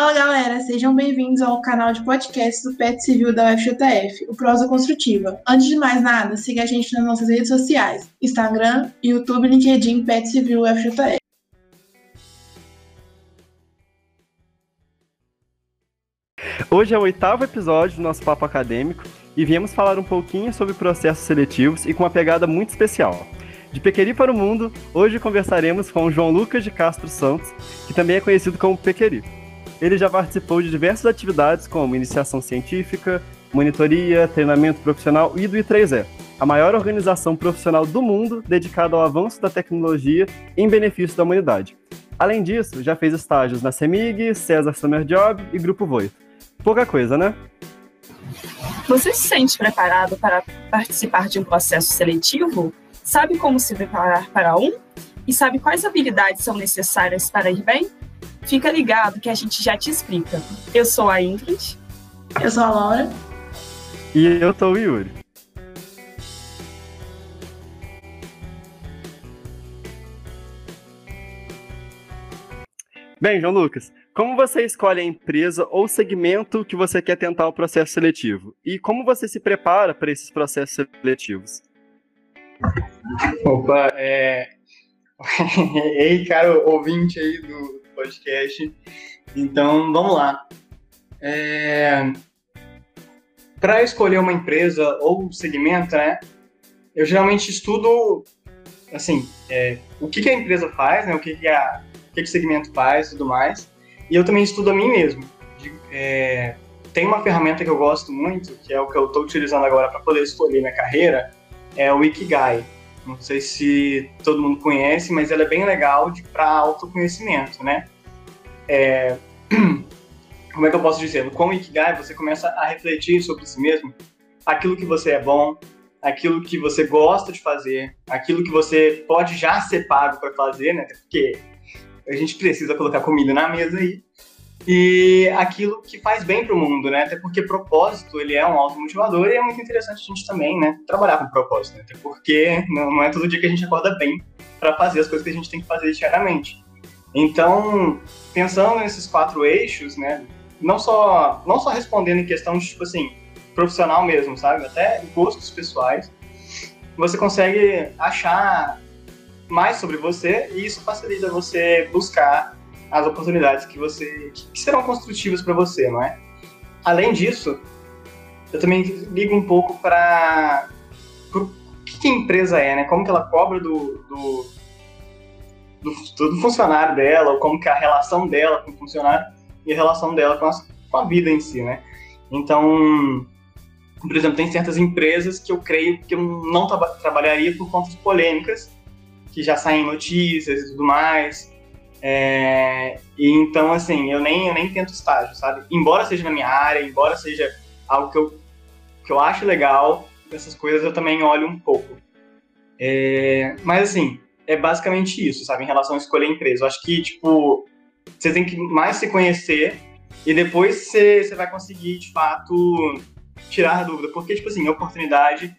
Fala galera, sejam bem-vindos ao canal de podcast do PET Civil da UFJF, o Prosa Construtiva. Antes de mais nada, siga a gente nas nossas redes sociais: Instagram, YouTube, LinkedIn, PET Civil UFJF. Hoje é o oitavo episódio do nosso Papo Acadêmico e viemos falar um pouquinho sobre processos seletivos e com uma pegada muito especial. De Pequeri para o Mundo, hoje conversaremos com o João Lucas de Castro Santos, que também é conhecido como Pequeri. Ele já participou de diversas atividades como iniciação científica, monitoria, treinamento profissional e do I3E, a maior organização profissional do mundo dedicada ao avanço da tecnologia em benefício da humanidade. Além disso, já fez estágios na CEMIG, César Summer Job e Grupo Voito. Pouca coisa, né? Você se sente preparado para participar de um processo seletivo? Sabe como se preparar para um? E sabe quais habilidades são necessárias para ir bem? Fica ligado que a gente já te explica. Eu sou a Ingrid. Eu sou a Laura. E eu sou o Yuri. Bem, João Lucas, como você escolhe a empresa ou segmento que você quer tentar o processo seletivo? E como você se prepara para esses processos seletivos? Opa, é... Ei, caro ouvinte aí do podcast. Então, vamos lá. É... Para escolher uma empresa ou segmento, né? Eu geralmente estudo, assim, é, o que, que, a empresa faz, né? O que, que, a, o que, que segmento faz e tudo mais. E eu também estudo a mim mesmo. É, tem uma ferramenta que eu gosto muito, que é o que eu estou utilizando agora para poder escolher minha carreira, é o Ikigai. Não sei se todo mundo conhece, mas ela é bem legal para autoconhecimento, né? É, como é que eu posso dizer? Com o Ikigai, você começa a refletir sobre si mesmo, aquilo que você é bom, aquilo que você gosta de fazer, aquilo que você pode já ser pago para fazer, né? Porque a gente precisa colocar comida na mesa aí. E aquilo que faz bem para o mundo, né? Até porque propósito, ele é um automotivador e é muito interessante a gente também, né? Trabalhar com propósito, né? Até porque não, não é todo dia que a gente acorda bem para fazer as coisas que a gente tem que fazer diariamente. Então, pensando nesses quatro eixos, né? Não só, não só respondendo em questão de, tipo assim, profissional mesmo, sabe? Até gostos pessoais, você consegue achar mais sobre você e isso facilita você buscar as oportunidades que você que serão construtivas para você, não é? Além disso, eu também ligo um pouco para o que, a empresa é, né? Como que ela cobra do, do, do, do, funcionário dela, ou como que é a relação dela com o funcionário e a relação dela com, as, com a vida em si, né? Então, por exemplo, tem certas empresas que eu creio que eu não tra trabalharia por conta de polêmicas que já saem notícias e tudo mais. É, então, assim, eu nem, eu nem tento estágio, sabe? Embora seja na minha área, embora seja algo que eu, que eu acho legal, essas coisas eu também olho um pouco. É, mas, assim, é basicamente isso, sabe? Em relação a escolher empresa. Eu acho que, tipo, você tem que mais se conhecer e depois você, você vai conseguir, de fato, tirar a dúvida. Porque, tipo assim, oportunidade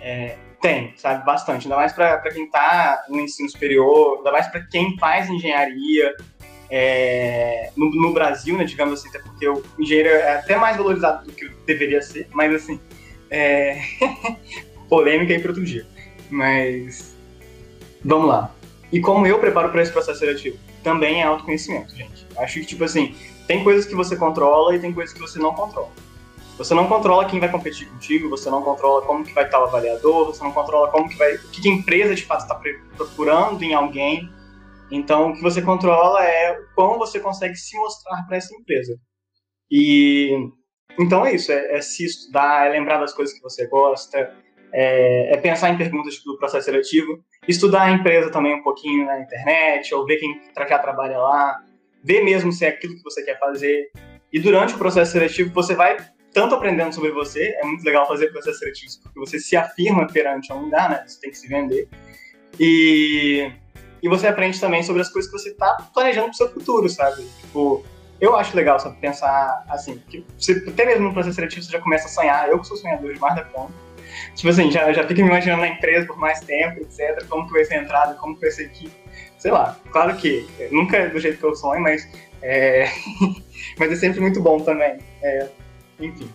é, tem, sabe? Bastante. Ainda mais para quem está no ensino superior, ainda mais para quem faz engenharia é, no, no, Brasil, né? Digamos assim, até porque o engenheiro é até mais valorizado do que deveria ser, mas assim, é... polêmica aí para outro dia. Mas vamos lá. E como eu preparo para esse processo seletivo? Também é autoconhecimento, gente. Acho que, tipo assim, tem coisas que você controla e tem coisas que você não controla. Você não controla quem vai competir contigo, você não controla como que vai estar o avaliador, você não controla como que vai, o que a empresa de fato está procurando em alguém. Então, o que você controla é como você consegue se mostrar para essa empresa. E então é isso, é, é, se estudar, é lembrar das coisas que você gosta, é, é pensar em perguntas do processo seletivo, estudar a empresa também um pouquinho na internet, ou ver quem já trabalha lá, ver mesmo se é aquilo que você quer fazer. E durante o processo seletivo você vai tanto aprendendo sobre você, é muito legal fazer processos seletivos, porque você se afirma perante um lugar, né? Você tem que se vender. E, e você aprende também sobre as coisas que você está planejando para o seu futuro, sabe? Tipo, eu acho legal, sabe, pensar assim, que você, até mesmo no processo seletivo você já começa a sonhar, eu que sou sonhador demais da conta, tipo assim, já, já fico me imaginando na empresa por mais tempo, etc, como que vai ser a entrada, como que vai ser aqui, sei lá, claro que nunca é do jeito que eu sonho, mas É... Mas é sempre muito bom também. É... Enfim.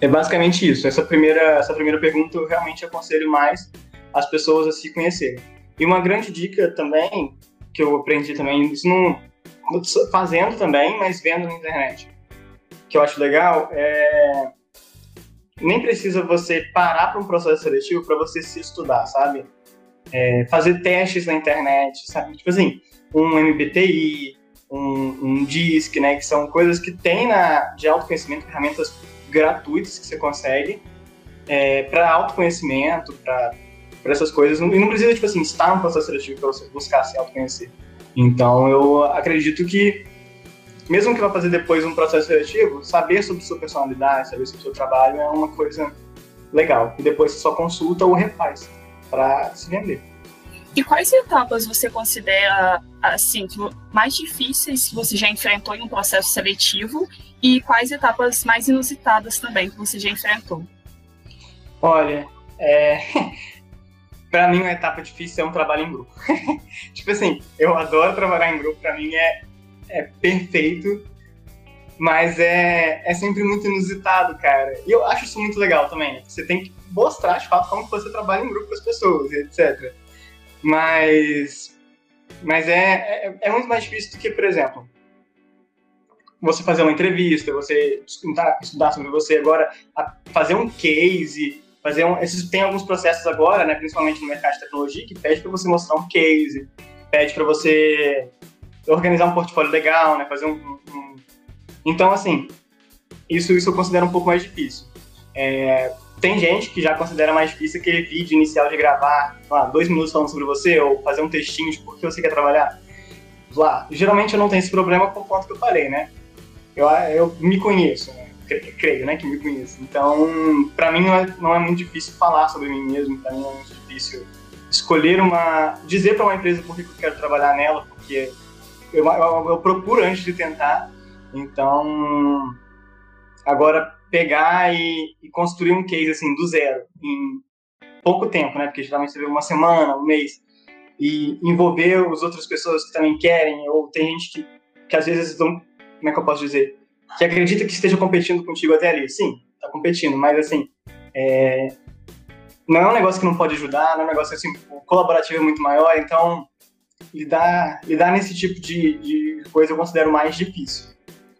É basicamente isso. Essa primeira, essa primeira pergunta eu realmente aconselho mais as pessoas a se conhecerem. E uma grande dica também, que eu aprendi também, isso não fazendo também, mas vendo na internet, que eu acho legal, é nem precisa você parar para um processo seletivo para você se estudar, sabe? É, fazer testes na internet, sabe? Tipo assim, um MBTI, um, um DISC, né? Que são coisas que tem na, de autoconhecimento, ferramentas gratuitas que você consegue é, para autoconhecimento, para essas coisas. E não precisa, tipo assim, estar no processo seletivo para você buscar se autoconhecer. Então, eu acredito que, mesmo que vá fazer depois um processo seletivo, saber sobre sua personalidade, saber sobre seu trabalho é uma coisa legal. E depois você só consulta ou refaz para se vender. E quais etapas você considera assim mais difíceis que você já enfrentou em um processo seletivo e quais etapas mais inusitadas também que você já enfrentou? Olha, é... para mim uma etapa difícil é um trabalho em grupo. tipo assim, eu adoro trabalhar em grupo, para mim é, é perfeito, mas é, é sempre muito inusitado, cara. E eu acho isso muito legal também. Né? Você tem que mostrar de fato como você trabalha em grupo com as pessoas, etc. Mas, mas é, é, é muito mais difícil do que, por exemplo, você fazer uma entrevista, você estudar, estudar sobre você agora, fazer um case, fazer um, esses tem alguns processos agora, né, principalmente no mercado de tecnologia, que pede para você mostrar um case, pede para você organizar um portfólio legal, né, fazer um, um, então assim, isso isso eu considero um pouco mais difícil. É, tem gente que já considera mais difícil aquele vídeo inicial de gravar, lá, dois minutos falando sobre você, ou fazer um textinho de por que você quer trabalhar. Lá, geralmente eu não tenho esse problema por conta que eu falei, né? Eu, eu me conheço, né? creio, né, que me conheço. Então, para mim não é, não é muito difícil falar sobre mim mesmo, para mim é muito difícil escolher uma, dizer para uma empresa por que eu quero trabalhar nela, porque eu, eu, eu procuro antes de tentar. Então, agora pegar e, e, construir um case assim do zero em pouco tempo, né? Porque geralmente você vê uma semana, um mês e envolver as outras pessoas que também querem ou tem gente que, que às vezes estão, como é que eu posso dizer, que acredita que esteja competindo contigo até ali. Sim, tá competindo, mas assim, é, não é um negócio que não pode ajudar, não é um negócio assim, o colaborativo é muito maior, então lidar, lidar nesse tipo de, de coisa eu considero mais difícil.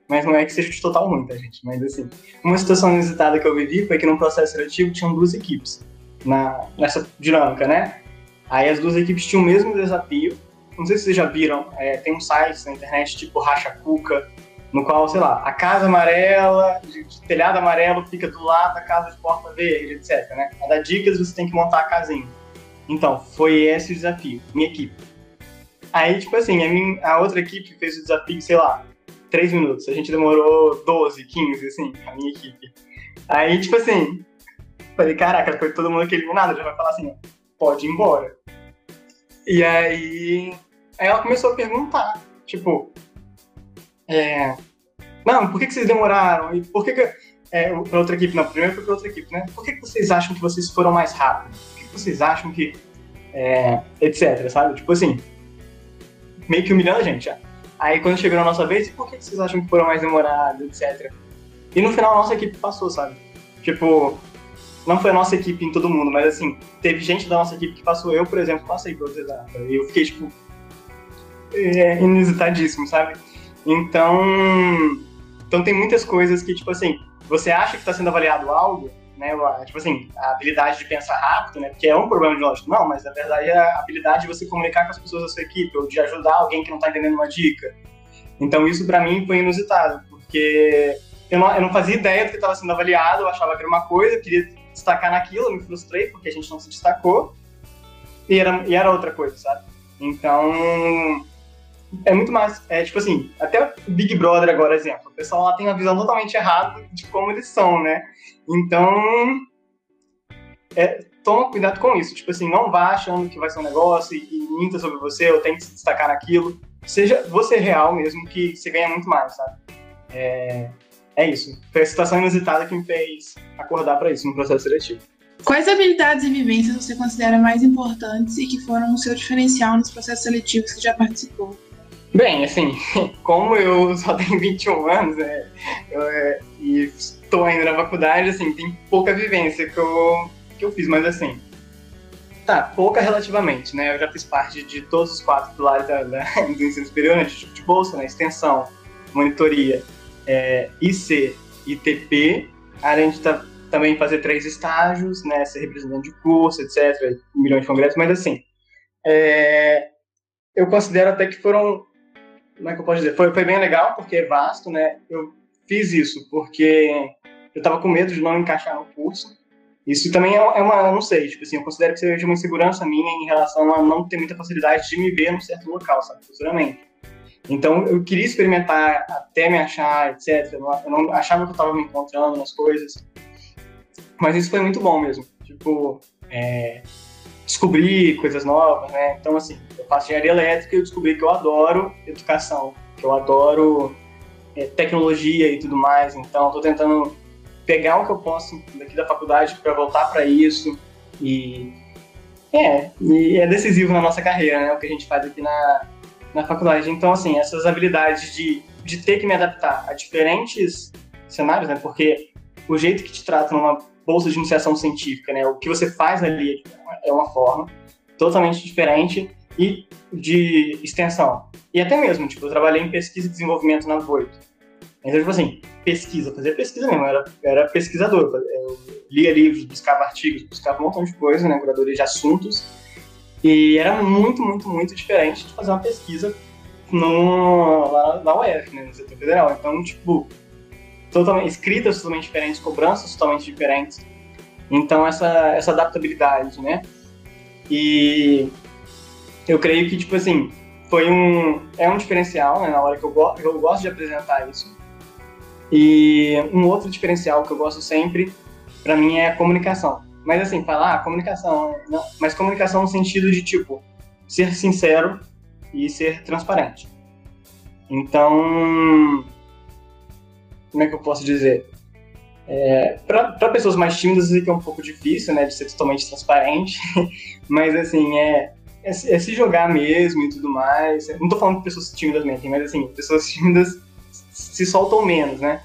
Mas não é que seja total ruim, tá, gente? Mas assim, uma situação inusitada que eu vivi foi que no processo seletivo tinham duas equipes na, nessa dinâmica, né? Aí as duas equipes tinham o mesmo desafio. Não sei se vocês já viram, é, tem um site na internet tipo Racha Cuca, no qual, sei lá, a casa amarela, de, de telhado amarelo fica do lado da casa de porta verde, etc. Né? A dar dicas, você tem que montar a casinha. Então, foi esse o desafio, minha equipe. Aí, tipo assim, a, minha, a outra equipe fez o desafio, sei lá, 3 minutos. A gente demorou 12, 15, assim, a minha equipe. Aí, tipo assim, falei, caraca, foi todo mundo aqui eliminado, já vai falar assim, pode ir embora. E aí, aí ela começou a perguntar, tipo, é, não, por que, que vocês demoraram? E por que, que é, para outra equipe? Não, primeiro foi para outra equipe, né? Por que, que vocês acham que vocês foram mais rápidos? Por que, que vocês acham que. É, etc, sabe? Tipo assim, meio que humilhando a gente já. Aí quando chegou na nossa vez, por que, vocês acham que foram mais demorados, etc. E no final a nossa equipe passou, sabe? Tipo, não foi a nossa equipe em todo mundo, mas assim, teve gente da nossa equipe que passou. Eu, por exemplo, passei pelos exatos. E eu fiquei, tipo, é, inusitadíssimo, sabe? Então, então tem muitas coisas que, tipo assim, você acha que está sendo avaliado algo, né? Tipo assim, a habilidade de pensar rápido, né? Porque é um problema de lógico. Não, mas na verdade é a habilidade de você comunicar com as pessoas da sua equipe, ou de ajudar alguém que não está entendendo uma dica. Então isso para mim foi inusitado, porque eu não, eu não fazia ideia do que estava sendo avaliado, eu achava que era uma coisa, eu queria destacar naquilo, eu me frustrei porque a gente não se destacou, e era, e era outra coisa, sabe? Então, é muito mais. É tipo assim, até o Big Brother agora, exemplo. O pessoal lá tem uma visão totalmente errada de como eles são, né? Então. É, toma cuidado com isso. Tipo assim, não vá achando que vai ser um negócio e, e minta sobre você, ou tem que se destacar naquilo. Seja você real mesmo, que você ganha muito mais, sabe? É, é isso. Foi a situação inusitada que me fez acordar para isso no processo seletivo. Quais habilidades e vivências você considera mais importantes e que foram o seu diferencial nos processos seletivos que já participou? Bem, assim, como eu só tenho 21 anos né, eu, é, e estou ainda na faculdade, assim, tem pouca vivência que eu, que eu fiz, mas assim, tá, pouca relativamente, né? Eu já fiz parte de todos os quatro pilares da, da, do ensino superior, né, de tipo de bolsa, né, extensão, monitoria, é, IC, ITP, além de também fazer três estágios, né, ser representante de curso, etc., milhões de congressos, mas assim, é, eu considero até que foram como é que eu posso dizer? Foi, foi bem legal, porque é vasto, né? Eu fiz isso porque eu estava com medo de não encaixar no curso. Isso também é, é uma, não sei, tipo assim, eu considero que seja uma insegurança minha em relação a não ter muita facilidade de me ver num certo local, sabe, futuramente. Então, eu queria experimentar até me achar, etc. Eu não, eu não achava que eu estava me encontrando nas coisas. Mas isso foi muito bom mesmo. Tipo, é, descobrir coisas novas, né? Então, assim, eu faço engenharia elétrica e eu descobri que eu adoro educação, que eu adoro é, tecnologia e tudo mais. Então, estou tentando pegar o que eu posso daqui da faculdade para voltar para isso e é, e é decisivo na nossa carreira, né? O que a gente faz aqui na, na faculdade. Então, assim, essas habilidades de, de ter que me adaptar a diferentes cenários, né? Porque o jeito que te tratam numa bolsa de iniciação científica, né? O que você faz ali é uma forma totalmente diferente e de extensão. E até mesmo, tipo, eu trabalhei em pesquisa e desenvolvimento na Voito. Então, tipo assim, pesquisa, fazer pesquisa mesmo, eu era, era pesquisador. Eu lia livros, buscava artigos, buscava um montão de coisa, né? Curadoria de assuntos. E era muito, muito, muito diferente de fazer uma pesquisa no, lá na UF, né? No setor federal. Então, tipo, totalmente, escritas totalmente diferentes, cobranças totalmente diferentes. Então, essa, essa adaptabilidade, né? E eu creio que, tipo assim, foi um... É um diferencial, né? Na hora que eu, go eu gosto de apresentar isso. E um outro diferencial que eu gosto sempre, para mim, é a comunicação. Mas, assim, falar ah, comunicação... Não, mas comunicação no sentido de, tipo, ser sincero e ser transparente. Então como é que eu posso dizer? É, para pessoas mais tímidas, isso aqui é um pouco difícil, né, de ser totalmente transparente, mas assim, é, é, é, se jogar mesmo e tudo mais. Não tô falando que pessoas tímidas mentem, mas assim, pessoas tímidas se soltam menos, né?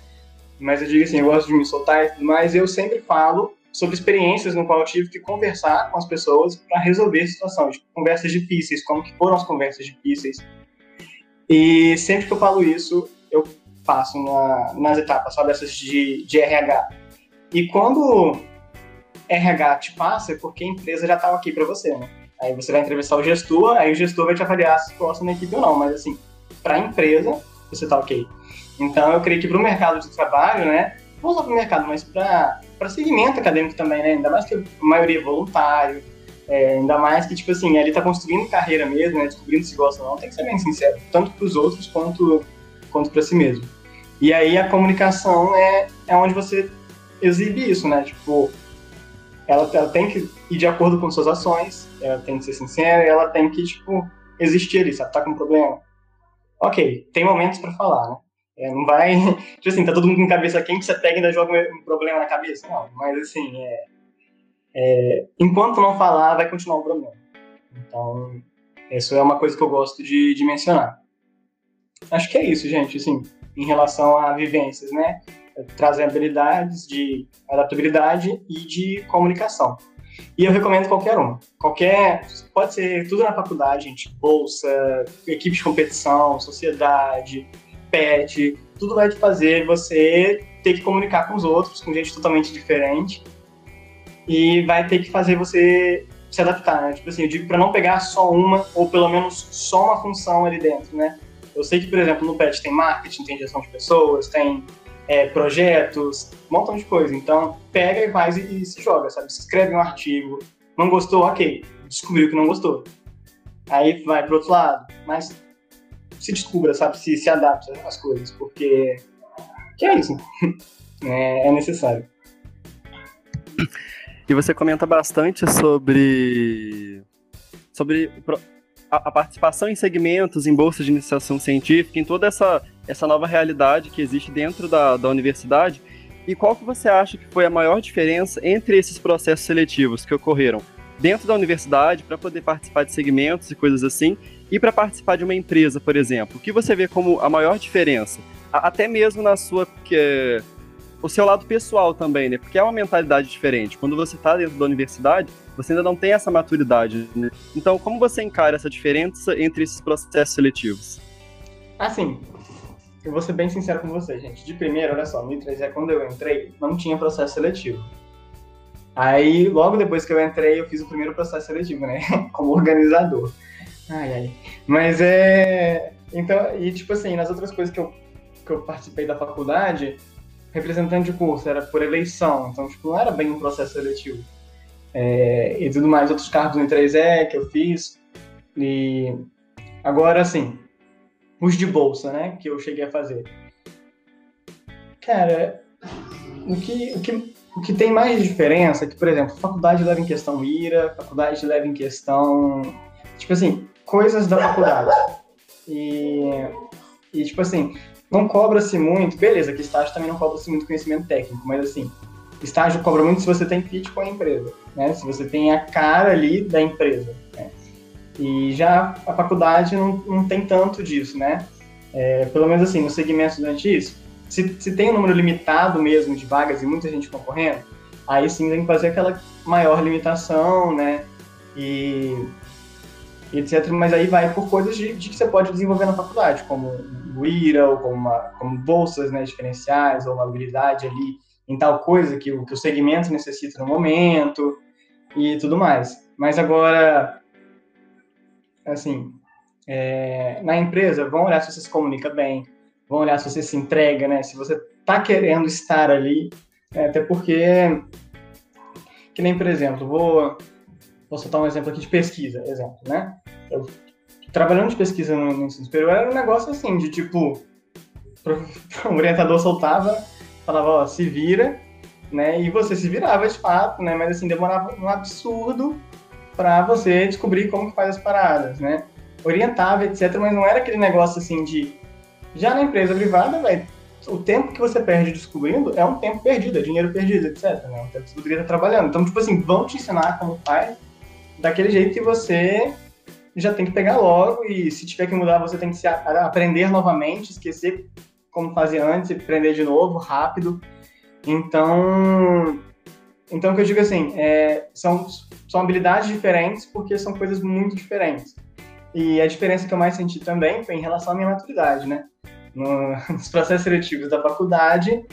Mas eu digo assim, eu gosto de me soltar e tudo mais, eu sempre falo sobre experiências no qual eu tive que conversar com as pessoas para resolver situações, tipo, conversas difíceis, como que foram as conversas difíceis. E sempre que eu falo isso, eu passam na, nas etapas, só dessas de, de RH. E quando RH te passa, é porque a empresa já estava aqui para você, né? Aí você vai entrevistar o gestor, aí o gestor vai te avaliar se gosta na equipe ou não, mas assim, para a empresa, você tá ok. Então eu creio que para o mercado de trabalho, né? Não só para o mercado, mas para segmento acadêmico também, né? Ainda mais que a maioria é voluntário, é, ainda mais que, tipo assim, ele tá construindo carreira mesmo, né? Descobrindo se gosta ou não, tem que ser bem sincero, tanto para os outros quanto, quanto para si mesmo. E aí a comunicação é, é onde você exibe isso, né? Tipo, ela, ela tem que ir de acordo com suas ações, ela tem que ser sincera, ela tem que, tipo, existir ali, sabe? Tá com um problema. Ok, tem momentos para falar, né? É, não vai. Tipo assim, tá todo mundo com cabeça quente, você pega e ainda joga um problema na cabeça. Não, mas assim, é, é, enquanto não falar, vai continuar o problema. Então, isso é uma coisa que eu gosto de, de mencionar. Acho que é isso, gente. Assim, em relação a vivências, né? Trazem habilidades de adaptabilidade e de comunicação. E eu recomendo qualquer um. Qualquer. Pode ser tudo na faculdade, gente. Bolsa, equipe de competição, sociedade, pet. Tudo vai te fazer você ter que comunicar com os outros, com gente totalmente diferente. E vai ter que fazer você se adaptar, né? Tipo assim, eu digo para não pegar só uma, ou pelo menos só uma função ali dentro, né? Eu sei que, por exemplo, no PET tem marketing, tem gestão de pessoas, tem é, projetos, um montão de coisa. Então, pega e faz e, e, se joga, sabe? Se escreve um artigo, não gostou, ok, descobriu que não gostou. Aí vai pro outro lado, mas se descubra, sabe? Se, se adapta às coisas, porque que é isso, é, é necessário. E você comenta bastante sobre sobre a, a, participação em segmentos, em bolsas de iniciação científica, em toda essa, essa nova realidade que existe dentro da, da universidade. E qual que você acha que foi a maior diferença entre esses processos seletivos que ocorreram dentro da universidade para poder participar de segmentos e coisas assim, e para participar de uma empresa, por exemplo, o que você vê como a maior diferença? até mesmo na sua que o seu lado pessoal também, né? Porque é uma mentalidade diferente. Quando você está dentro da universidade, você ainda não tem essa maturidade, né? Então, como você encara essa diferença entre esses processos seletivos? Assim, eu vou ser bem sincero com você, gente. De primeiro, olha só, no I3 é quando eu entrei, não tinha processo seletivo. Aí, logo depois que eu entrei, eu fiz o primeiro processo seletivo, né? Como organizador. Ai, ai. Mas é. Então, e tipo assim, nas outras coisas que eu, que eu participei da faculdade, representante de curso era por eleição, então, tipo, não era bem um processo seletivo. É, e tudo mais, outros cargos no 3E que eu fiz. E agora, assim, os de bolsa, né, que eu cheguei a fazer. Cara, o que, o que, o que tem mais diferença é que, por exemplo, faculdade leva em questão IRA, faculdade leva em questão, tipo assim, coisas da faculdade. E, e tipo assim, não cobra-se muito, beleza, que estágio também não cobra-se muito conhecimento técnico, mas assim, estágio cobra muito se você tem fit com a empresa, né? Se você tem a cara ali da empresa. Né? E já a faculdade não, não tem tanto disso, né? É, pelo menos assim, no segmento estudantil, se, se tem um número limitado mesmo de vagas e muita gente concorrendo, aí sim tem que fazer aquela maior limitação, né? E etc. Mas aí vai por coisas de, de, que você pode desenvolver na faculdade, como o IRA, ou como, uma, como bolsas né, diferenciais, ou uma habilidade ali em tal coisa que o, que o segmento necessita no momento, e tudo mais. Mas agora, assim, é, na empresa, vão olhar se você se comunica bem, vão olhar se você se entrega, né? Se você está querendo estar ali, é, até porque, que nem, por exemplo, vou Vou soltar um exemplo aqui de pesquisa, exemplo, né? Eu, trabalhando de pesquisa no, no ensino superior era um negócio assim, de tipo, o orientador soltava, falava, ó, se vira, né? E você se virava de fato, né? Mas assim, demorava um absurdo para você descobrir como que faz as paradas, né? Orientava, etc, mas não era aquele negócio assim de já na empresa privada, velho, o tempo que você perde descobrindo é um tempo perdido, é dinheiro perdido, etc. Né? Então você poderia estar trabalhando. Então, tipo assim, vão te ensinar como faz, daquele jeito que você já tem que pegar logo e se tiver que mudar, você tem que se aprender novamente, esquecer como fazia antes e aprender de novo, rápido. Então, então o que eu digo assim, é, são, são habilidades diferentes porque são coisas muito diferentes. E a diferença que eu mais senti também foi em relação à minha maturidade, né? No, nos processos seletivos da faculdade,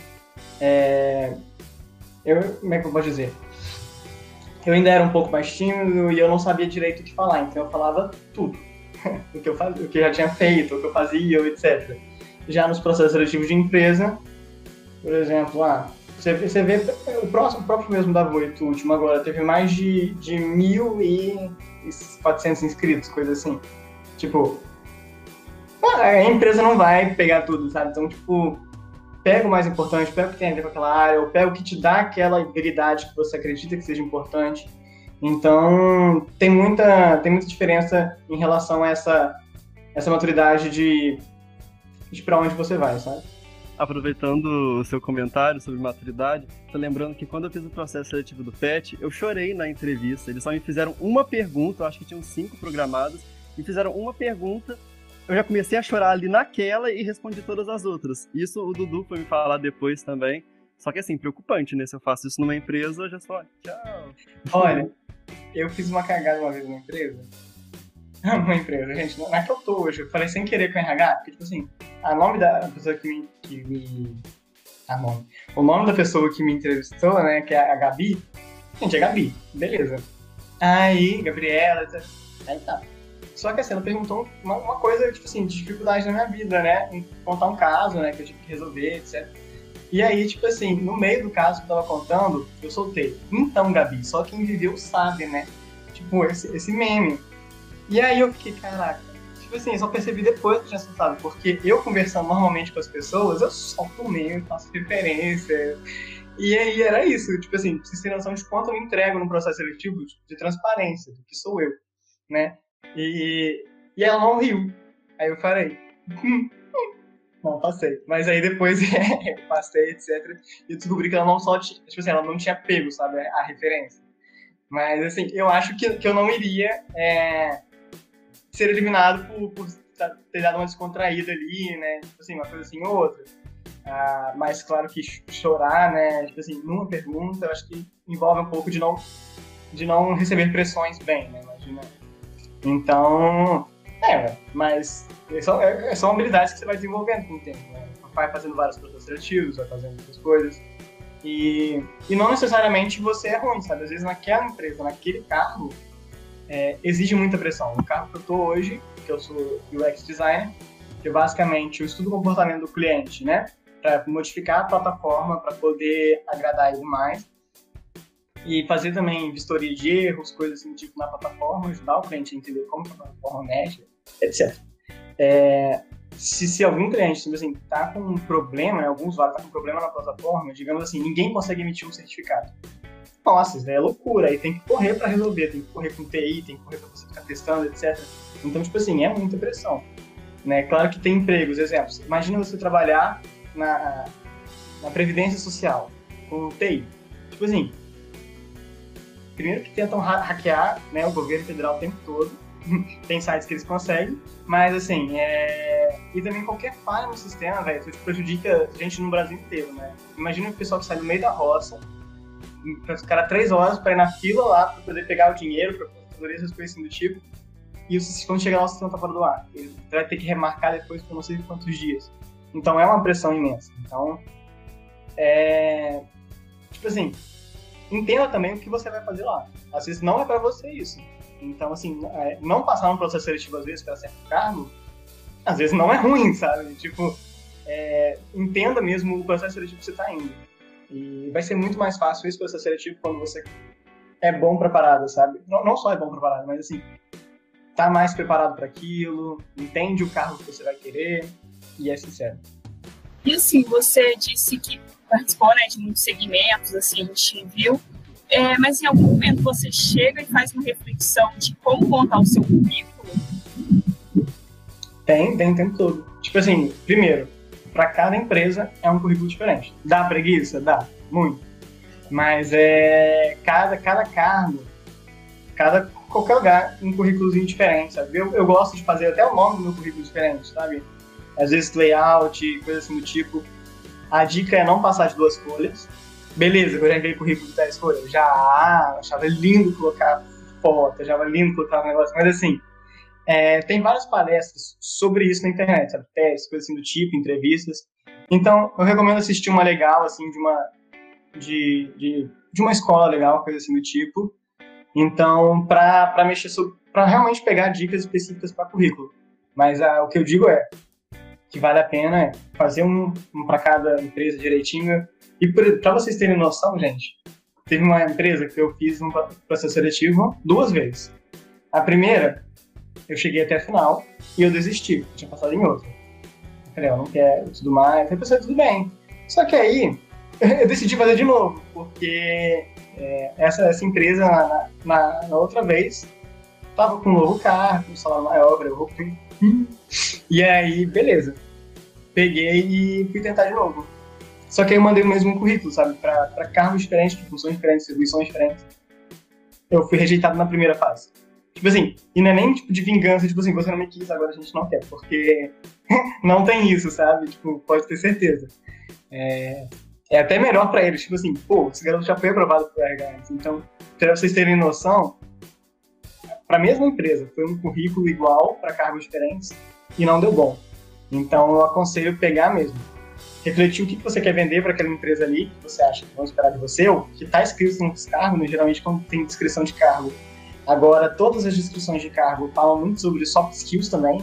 é, eu, como é que eu posso dizer? Eu ainda era um pouco mais tímido e eu não sabia direito o que falar, então eu falava tudo. o, que eu fazia, o que eu já tinha feito, o que eu fazia, etc. Já nos processos seletivos de empresa, por exemplo, ah, você, você vê o, próximo, próprio mesmo da Voito, último agora, teve mais de, de 1.400 inscritos, coisa assim. Tipo, ah, a empresa não vai pegar tudo, sabe? Então, tipo, pega o mais importante, pega o que tem a ver com aquela área, ou pega o que te dá aquela habilidade que você acredita que seja importante. Então, tem muita, tem muita diferença em relação a essa, essa maturidade de, de para onde você vai, sabe? Aproveitando o seu comentário sobre maturidade, tô lembrando que quando eu fiz o processo seletivo do PET, eu chorei na entrevista. Eles só me fizeram uma pergunta, eu acho que tinham cinco programadas, me fizeram uma pergunta eu já comecei a chorar ali naquela e respondi todas as outras. Isso o Dudu foi me falar depois também. Só que assim, preocupante, né? Se eu faço isso numa empresa, eu já só, tchau. Olha, eu fiz uma cagada uma vez numa empresa. Uma empresa, gente, não é que eu tô hoje. Eu falei sem querer com o RH, porque, tipo assim, a nome da pessoa que me. Que me a nome. O nome da pessoa que me entrevistou, né, que é a Gabi. Gente, é Gabi, beleza. Aí, Gabriela, aí tá. Só que assim, ela perguntou uma, uma, coisa, tipo assim, de dificuldade na minha vida, né? Contar um caso, né, que eu tive que resolver, etc. E aí, tipo assim, no meio do caso que eu tava contando, eu soltei. Então, Gabi, só quem viveu sabe, né? Tipo, esse, esse meme. E aí eu fiquei, caraca. Tipo assim, eu só percebi depois que eu tinha soltado, porque eu conversando normalmente com as pessoas, eu solto o meme, faço referência. E aí era isso, tipo assim, vocês terem noção de quanto eu me entrego no processo seletivo de transparência, do que sou eu, né? E, e ela não riu. Aí eu falei, hum, hum. não, passei. Mas aí depois eu passei, etc. E descobri que ela não só tinha, tipo assim, ela não tinha pego, sabe, a referência. Mas assim, eu acho que, que eu não iria é, ser eliminado por, por ter dado uma descontraída ali, né? Tipo assim, uma coisa assim ou outra. Ah, mas claro que chorar, né? Tipo assim, numa pergunta, eu acho que envolve um pouco de não, de não receber pressões bem, né? Imagina. Então, é, mas são, é, são habilidades que você vai desenvolvendo com o tempo, né? Vai fazendo vários processos seletivos, vai fazendo outras coisas. E, e não necessariamente você é ruim, sabe? Às vezes naquela empresa, naquele carro, é, exige muita pressão. O carro que eu tô hoje, que eu sou UX designer, que basicamente eu estudo o comportamento do cliente, né? Para modificar a plataforma para poder agradar ele mais. E fazer também vistoria de erros, coisas assim, tipo, na plataforma, ajudar o cliente a entender como a plataforma mexe, etc. É, se, se algum cliente, tipo assim, tá com um problema, né, algum usuário tá com um problema na plataforma, digamos assim, ninguém consegue emitir um certificado. Nossa, isso é loucura, aí tem que correr para resolver, tem que correr com TI, tem que correr para você ficar testando, etc. Então, tipo assim, é muita pressão. Né? Claro que tem empregos, exemplos. Imagina você trabalhar na, na Previdência Social, com TI. Tipo assim, primeiro que tentam hackear né, o governo federal o tempo todo, tem sites que eles conseguem, mas assim, é... e também qualquer falha no sistema, velho, prejudica a gente no Brasil inteiro, né? Imagina o pessoal que sai do meio da roça, ficar três horas para ir na fila lá para poder pegar o dinheiro, para fazer essas coisas assim do tipo, e quando chegar lá o sistema tá fora do ar. Ele vai ter que remarcar depois por não sei quantos dias. Então é uma pressão imensa. Então, é. Tipo assim, entenda também o que você vai fazer lá. Às vezes não é para você isso. Então, assim, é, não passar um processo seletivo às vezes para certo cargo, às vezes não é ruim, sabe? Tipo, é, entenda mesmo o processo seletivo que você está indo. E vai ser muito mais fácil esse processo seletivo quando você é bom preparado, sabe? Não, não só é bom preparado, mas assim, tá mais preparado para aquilo, entende o carro que você vai querer e é sincero. E assim, você disse que participou né, de muitos segmentos, assim, a gente viu, é, mas em algum momento você chega e faz uma reflexão de como montar o seu currículo? Tem, tem tempo todo. Tipo assim, primeiro, para cada empresa é um currículo diferente. Dá preguiça? Dá, muito. Mas é cada, cada cargo, cada qualquer lugar, um currículozinho diferente, sabe? Eu, eu gosto de fazer até o nome do meu currículo diferente, sabe? Às vezes layout, coisa assim do tipo. A dica é não passar de duas folhas. Beleza, eu já enviei currículo de 10 folhas. Já achava lindo colocar foto, achava lindo colocar um negócio, mas assim, é, tem várias palestras sobre isso na internet, sabe? Testes, coisas assim do tipo, entrevistas. Então, eu recomendo assistir uma legal, assim, de uma, de, de, de uma escola legal, coisa assim do tipo. Então, para mexer para realmente pegar dicas específicas para currículo. Mas ah, o que eu digo é que vale a pena fazer um, um para cada empresa direitinho. E para vocês terem noção, gente, teve uma empresa que eu fiz um processo seletivo duas vezes. A primeira, eu cheguei até a final e eu desisti, tinha passado em outra. Eu falei, eu não quero, tudo mais. Eu pensei, tudo bem. Só que aí, eu decidi fazer de novo, porque é, essa, essa empresa, na, na, na, outra vez, tava com um novo carro, um salário maior, eu vou... E aí, beleza. Peguei e fui tentar de novo. Só que aí eu mandei o mesmo currículo, sabe? Para cargos diferentes, de funções diferentes, serviços diferentes. Eu fui rejeitado na primeira fase. Tipo assim, e não é nem tipo de vingança, tipo assim, você não me quis, agora a gente não quer, porque não tem isso, sabe? Tipo, pode ter certeza. É, é até melhor para eles, tipo assim, pô, esse garoto já foi aprovado pro RH. Então, para vocês terem noção, para a mesma empresa, foi um currículo igual para cargos diferentes e não deu bom. Então, eu aconselho pegar mesmo. Refletir o que você quer vender para aquela empresa ali, que você acha que vão esperar de você, ou que está escrito nos cargos, né? geralmente quando tem descrição de cargo. Agora, todas as descrições de cargo falam muito sobre soft skills também,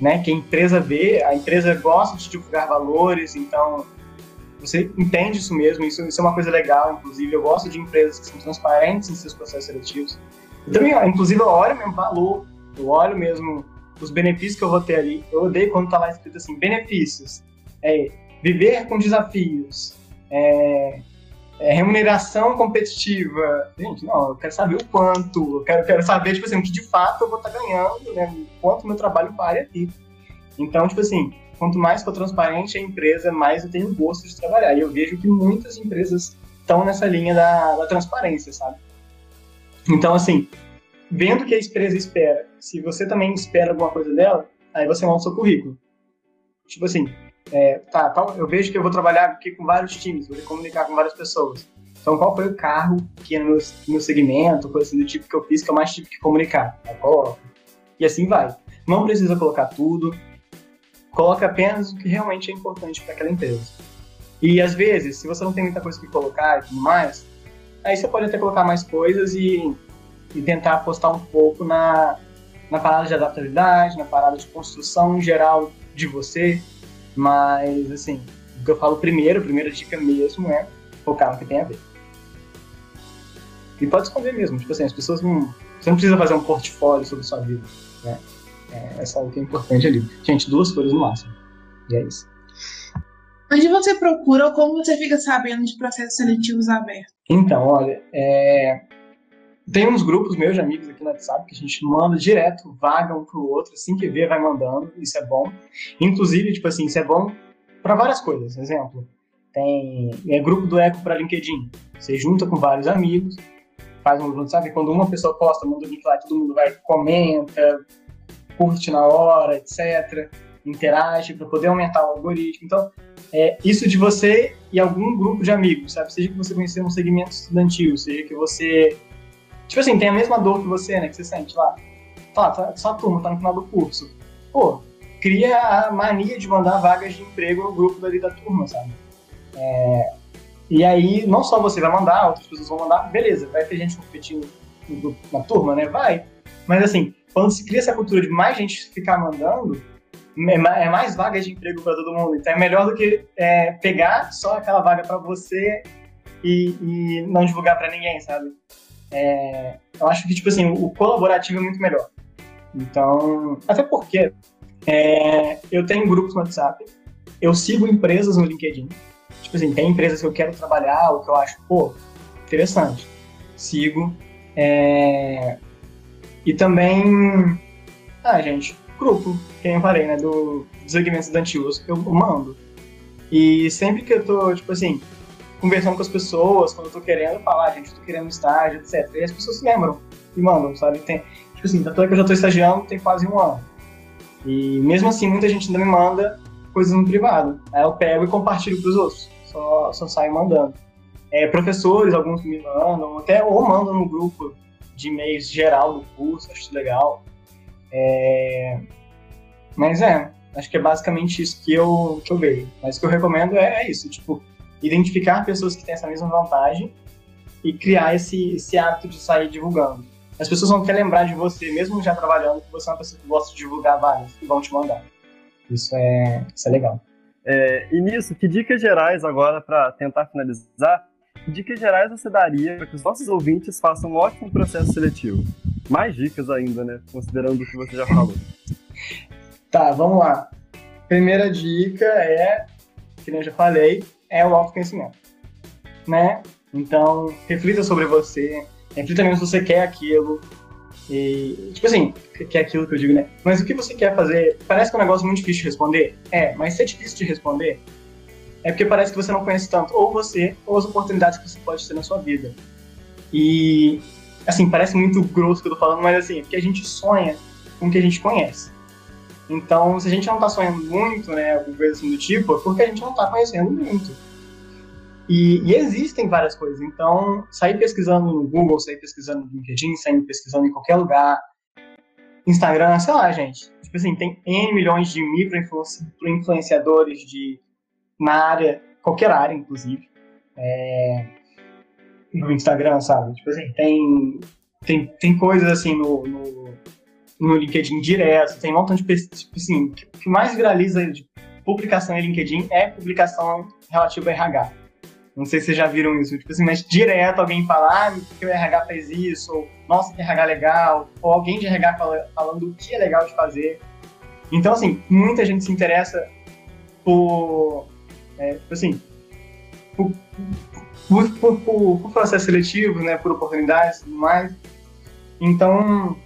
né? Que a empresa vê, a empresa gosta de divulgar valores, então você entende isso mesmo, isso, isso, é uma coisa legal, inclusive. Eu gosto de empresas que são transparentes em seus processos seletivos. Também, inclusive, eu olho mesmo valor, eu olho mesmo os benefícios que eu vou ter ali. Eu odeio quando tá lá escrito assim, benefícios. É, viver com desafios. É, é, remuneração competitiva. Gente, não, eu quero saber o quanto. Eu quero, quero saber, tipo assim, o que de fato eu vou estar tá ganhando, né? Quanto meu trabalho vale aqui. Então, tipo assim, quanto mais for transparente a empresa, mais eu tenho gosto de trabalhar. E eu vejo que muitas empresas estão nessa linha da, da transparência, sabe? Então, assim, vendo que a empresa espera, se você também espera alguma coisa dela, aí você monta o seu currículo. Tipo assim, é, tá, tá, eu vejo que eu vou trabalhar aqui com vários times, vou comunicar com várias pessoas. Então, qual foi o carro que é no meu, meu segmento, coisa assim do tipo que eu fiz, que eu mais tive que comunicar? Aí coloca. E assim vai. Não precisa colocar tudo, coloca apenas o que realmente é importante para aquela empresa. E às vezes, se você não tem muita coisa que colocar e tudo mais, aí você pode até colocar mais coisas e, e tentar apostar um pouco na, na parada de adaptabilidade, na parada de construção geral de você. Mas, assim, o que eu falo primeiro, a primeira dica mesmo é focar no que tem a ver. E pode esconder mesmo, tipo assim, as pessoas não. Você não precisa fazer um portfólio sobre sua vida, né? É, é só o que é importante ali. Gente, duas folhas no máximo. E é isso. Onde você procura ou como você fica sabendo de processos seletivos abertos? Então, olha, é... tem uns grupos meus de amigos aqui no WhatsApp que a gente manda direto, vaga um pro outro, assim que vê, vai mandando, isso é bom. Inclusive, tipo assim, isso é bom para várias coisas. Exemplo, tem é, grupo do Eco para LinkedIn. Você junta com vários amigos, faz um grupo, sabe? Quando uma pessoa posta, manda o link lá, todo mundo vai, comenta, curte na hora, etc. Interage para poder aumentar o algoritmo. Então, é, isso de você e algum grupo de amigos, sabe? Seja que você conhecer um segmento estudantil, seja que você. Tipo assim, tem a mesma dor que você, né? Que você sente lá. Tá, tá sua turma tá no final do curso. Pô, cria a mania de mandar vagas de emprego no grupo dali da turma, sabe? É, e aí, não só você vai mandar, outras pessoas vão mandar, beleza, vai ter gente competindo na turma, né? Vai. Mas assim, quando se cria essa cultura de mais gente ficar mandando, é, é mais vagas de emprego para todo mundo. Então é melhor do que é, pegar só aquela vaga para você e, e, não divulgar para ninguém, sabe? É, eu acho que, tipo assim, o colaborativo é muito melhor. Então, até porque é, eu tenho grupos no WhatsApp, eu sigo empresas no LinkedIn. Tipo assim, tem empresas que eu quero trabalhar, ou que eu acho, pô, interessante. Sigo. É, e também, ah, gente, grupo, quem eu falei, né, do, dos segmentos estudantis, eu mando. E sempre que eu tô, tipo assim, conversando com as pessoas, quando eu tô querendo falar, ah, gente, tô querendo estágio, etc. E as pessoas se lembram e mandam, sabe? Tem, tipo assim, tanto é que eu já tô estagiando tem quase um ano. E mesmo assim, muita gente ainda me manda coisas no privado. Aí eu pego e compartilho pros outros. Só, só saio mandando. É, professores, alguns me mandam, até ou mandam no grupo de e-mails geral do curso, acho legal. É... Mas é, acho que é basicamente isso que eu, que eu vejo. Mas o que eu recomendo é, é isso, tipo, identificar pessoas que têm essa mesma vantagem e criar esse, esse hábito de sair divulgando. As pessoas vão querer lembrar de você, mesmo já trabalhando, que você é uma pessoa que gosta de divulgar várias e vão te mandar. Isso é, isso é legal. É, e nisso, que dicas gerais agora para tentar finalizar dicas gerais você daria para que os nossos ouvintes façam um ótimo processo seletivo? Mais dicas ainda, né? Considerando o que você já falou. Tá, vamos lá. Primeira dica é, que eu já falei, é o autoconhecimento. Né? Então, reflita sobre você, reflita mesmo se você quer aquilo. E, tipo assim, que é aquilo que eu digo, né? Mas o que você quer fazer? Parece que é um negócio muito difícil de responder. É, mas se é difícil de responder, é porque parece que você não conhece tanto ou você ou as oportunidades que você pode ter na sua vida. E, assim, parece muito grosso que eu tô falando, mas assim, porque a gente sonha com o que a gente conhece. Então, se a gente não tá sonhando muito, né, alguma coisa assim do tipo, é porque a gente não tá conhecendo muito. E, e, existem várias coisas. Então, sair pesquisando no Google, sair pesquisando no LinkedIn, sair pesquisando em qualquer lugar, Instagram, sei lá, gente. Tipo assim, tem N milhões de micro-influenciadores de na área, qualquer área, inclusive. É, no Instagram, sabe? Tipo assim, tem, tem, tem coisas assim no, no, no LinkedIn direto, tem um montão de tipo assim, o que mais viraliza de publicação em LinkedIn é publicação relativa a RH. Não sei se vocês já viram isso, tipo assim, mas direto alguém fala, ah, que o RH fez isso, ou nossa, que RH legal, ou alguém de RH fala, falando o que é legal de fazer. Então, assim, muita gente se interessa por é, tipo assim, por, por, por, processo seletivo, né, por oportunidades e tudo mais. Então,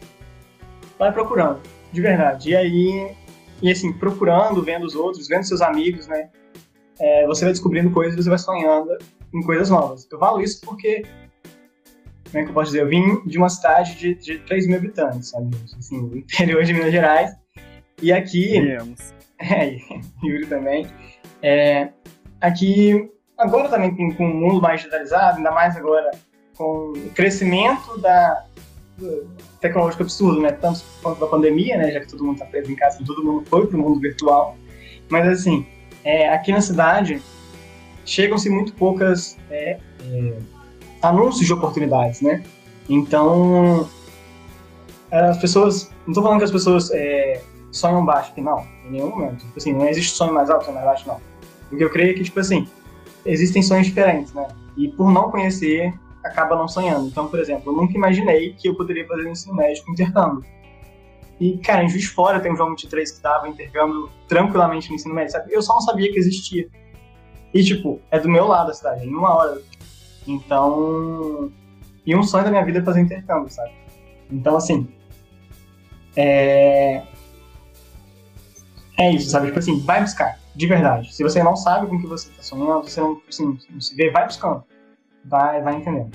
vai procurando, de verdade. E aí, e assim, procurando, vendo os outros, vendo seus amigos, né, é, você vai descobrindo coisas, você vai sonhando em coisas novas. Eu falo isso porque como é que eu posso dizer? Eu vim de uma cidade de, de 3 mil habitantes, sabe? Assim, no interior de Minas Gerais. E aqui. Viemos. É, Yuri também. É, aqui, agora também com, com o mundo mais digitalizado, ainda mais agora com o crescimento da tecnológico absurdo, né? Tanto quanto da pandemia, né? Já que todo mundo está preso em casa, todo mundo foi para o mundo virtual. Mas assim, é, aqui na cidade chegam-se muito poucas é, é, anúncios de oportunidades, né? Então as pessoas, não estou falando que as pessoas é, sonham baixo, que não, em nenhum momento. Tipo assim, não existe sonho mais alto, sonho mais baixo, não. O que eu creio é que tipo assim existem sonhos diferentes, né? E por não conhecer acaba não sonhando. Então, por exemplo, eu nunca imaginei que eu poderia fazer ensino médio com intercâmbio. E, cara, em Juiz Fora tem um João 23 que dava intercâmbio tranquilamente no ensino médio, sabe? Eu só não sabia que existia. E, tipo, é do meu lado a cidade, em uma hora. Então. E um sonho da minha vida é fazer intercâmbio, sabe? Então, assim. É. É isso, sabe? Tipo assim, vai buscar, de verdade. Se você não sabe com o que você está sonhando, você não, assim, não se vê, vai buscando vai, vai entendendo.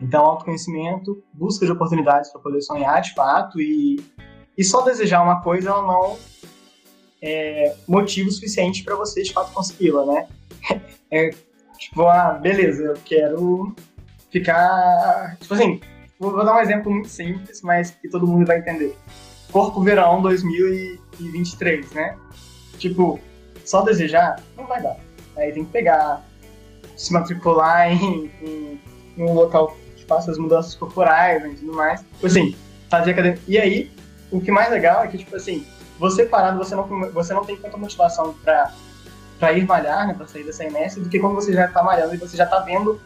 Então, autoconhecimento, busca de oportunidades para poder sonhar de fato e, e só desejar uma coisa ela não é motivo suficiente para você de fato consegui-la, né? É tipo, ah, beleza, eu quero ficar. Tipo assim, vou, vou dar um exemplo muito simples, mas que todo mundo vai entender. Corpo Verão 2023, né? Tipo, só desejar não vai dar. Aí tem que pegar, se matricular em, em, em um local que faça as mudanças corporais né, e tudo mais. Tipo assim, fazer academia. E aí, o que mais legal é que, tipo assim, você parado, você não, você não tem tanta motivação pra, pra ir malhar, né, pra sair dessa inércia, do que quando você já tá malhando e você já tá vendo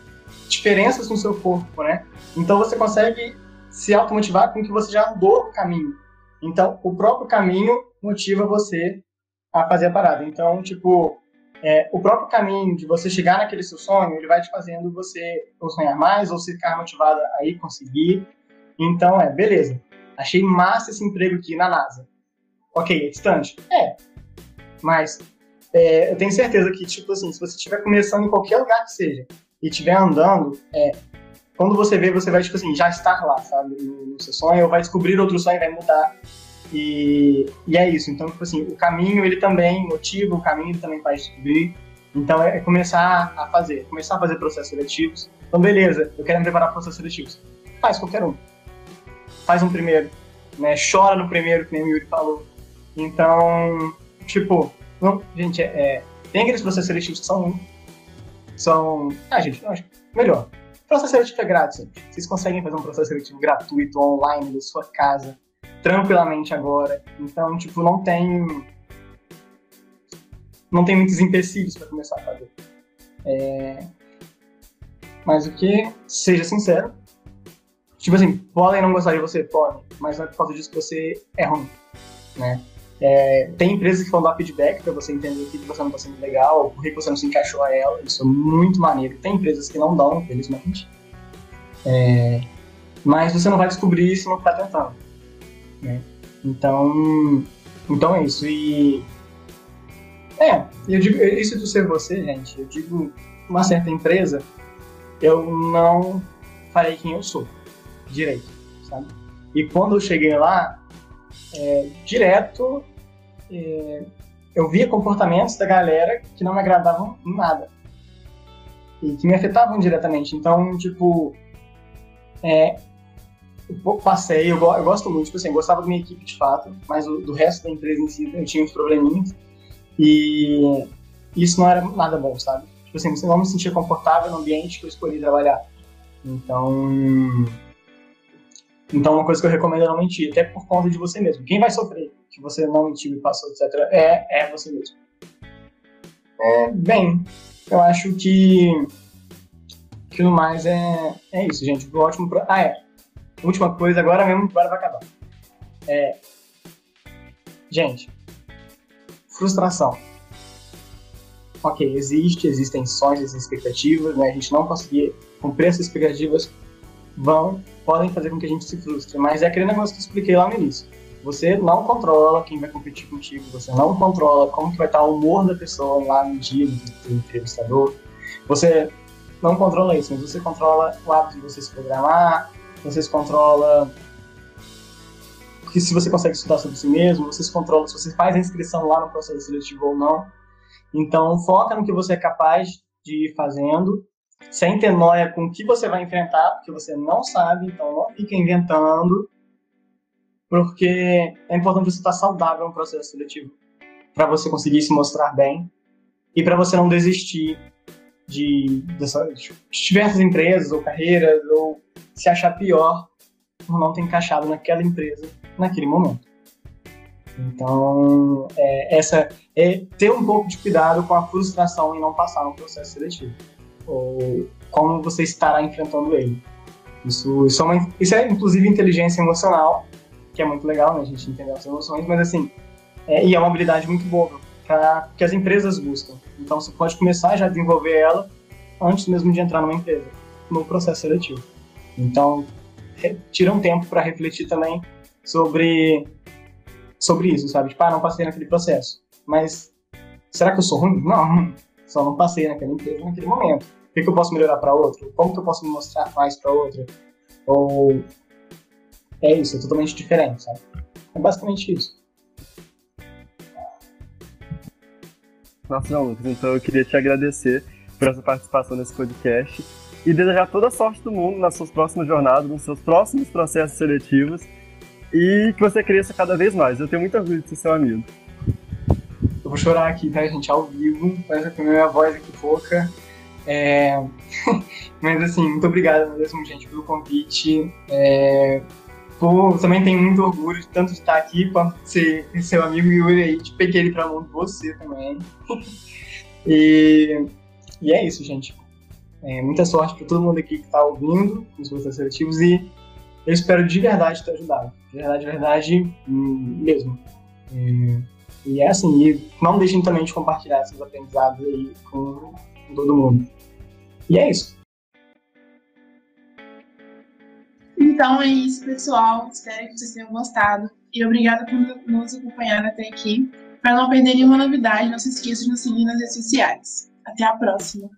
diferenças no seu corpo, né? Então você consegue se automotivar com o que você já andou no caminho. Então, o próprio caminho motiva você a fazer a parada. Então, tipo, é, o próprio caminho de você chegar naquele seu sonho, ele vai te fazendo você ou sonhar mais ou ficar motivada a ir conseguir. Então, é, beleza. Achei massa esse emprego aqui na NASA. Ok, é distante? É. Mas é, eu tenho certeza que, tipo assim, se você estiver começando em qualquer lugar que seja e estiver andando, é, quando você vê, você vai, tipo assim, já estar lá, sabe, no, no seu sonho, ou vai descobrir outro sonho e vai mudar e, e é isso. Então, tipo assim, o caminho ele também motiva, o caminho ele também faz descobrir. Então, é começar a fazer, começar a fazer processos seletivos. Então, beleza, eu quero me preparar para processos seletivos. Faz qualquer um. Faz um primeiro, né? Chora no primeiro, que nem o Yuri falou. Então, tipo, não, gente, é, é, tem aqueles processos seletivos que são. São. Ah, gente, acho melhor. Processo seletivo é grátis. Vocês conseguem fazer um processo seletivo gratuito, online, da sua casa tranquilamente agora. Então, tipo, não tem. Não tem muitos empecilhos para começar a fazer. É... Mas o que, seja sincero, tipo assim, podem não gostar de você, podem, mas não é por causa disso que você é ruim, né? É, tem empresas que vão dar feedback para você entender o que você não está sendo legal, por que você não se encaixou a ela, isso é muito maneiro. Tem empresas que não dão, infelizmente. É, mas você não vai descobrir se não ficar tentando né? Então, então é isso. E é, eu digo, isso de ser você, gente, eu digo uma certa empresa, eu não falei quem eu sou direito, sabe? E quando eu cheguei lá, é, direto, é, eu via comportamentos da galera que não me agradavam nada e que me afetavam diretamente. Então, tipo, é, passei, eu, eu, gosto muito, tipo assim, gostava da minha equipe de fato, mas o, do resto da empresa em si eu tinha uns probleminhas e isso não era nada bom, sabe? Tipo assim, você não me sentia confortável no ambiente que eu escolhi trabalhar. Então, então uma coisa que eu recomendo é não mentir, até por conta de você mesmo. Quem vai sofrer que você não mentiu e passou, etc., é, é você mesmo. É, bem, eu acho que que no mais é, é isso, gente. Ótimo. Pro... Ah, é última coisa, agora mesmo, agora vai acabar. É, gente, frustração. Ok, existe, existem sonhos, existem expectativas, né? A gente não conseguir cumprir essas expectativas vão, podem fazer com que a gente se frustre. Mas é aquele negócio que eu expliquei lá no início. Você não controla quem vai competir contigo, você não controla como que vai estar o humor da pessoa lá no dia do entrevistador. Você não controla isso, mas você controla o hábito de você se programar, você se controla que se você consegue estudar sobre si mesmo, você se controla se você faz a inscrição lá no processo seletivo ou não. Então, foca no que você é capaz de ir fazendo, sem ter noia com o que você vai enfrentar, porque você não sabe, então não fica inventando, porque é importante você estar saudável no processo seletivo, para você conseguir se mostrar bem e para você não desistir de, dessa, de diversas empresas ou carreiras, ou se achar pior por não ter encaixado naquela empresa naquele momento. Então, é, essa é ter um pouco de cuidado com a frustração em não passar no processo seletivo, ou como você estará enfrentando ele. Isso, isso, é, uma, isso é inclusive inteligência emocional, que é muito legal, né, a gente entender as emoções, mas assim, é, e é uma habilidade muito boa pra, que as empresas buscam. Então, você pode começar já a desenvolver ela antes mesmo de entrar numa empresa, no processo seletivo. Então, tira um tempo para refletir também sobre sobre isso, sabe? Tipo, ah, não passei naquele processo. Mas será que eu sou ruim? Não, só não passei naquela empresa naquele momento. O que, que eu posso melhorar para outro? Como que eu posso me mostrar mais para outro? Ou é isso, é totalmente diferente, sabe? É basicamente isso. Nossa, não, Lucas, então eu queria te agradecer por essa participação nesse podcast e desejar toda a sorte do mundo nas suas próximas jornadas, nos seus próximos processos seletivos e que você cresça cada vez mais. Eu tenho muito orgulho de ser seu amigo. Eu vou chorar aqui, tá, gente, ao vivo, parece que a minha voz aqui pouca. É... Mas assim, muito obrigado mesmo, gente, pelo convite. É... Pô, também tenho muito orgulho de tanto estar aqui quanto de ser seu amigo Yuri aí, de peguei ele pra mão de você também. e... e é isso, gente. É, muita sorte para todo mundo aqui que está ouvindo os processos seletivos e eu espero de verdade ter ajudado. De verdade, de verdade hum, mesmo. É, e é assim, e não deixem também de compartilhar esses aprendizados aí com, com todo mundo. E é isso. Então é isso, pessoal. Espero que vocês tenham gostado. E obrigada por nos acompanhar até aqui. Para não perder nenhuma novidade, não se esqueça de nos seguir nas redes sociais. Até a próxima!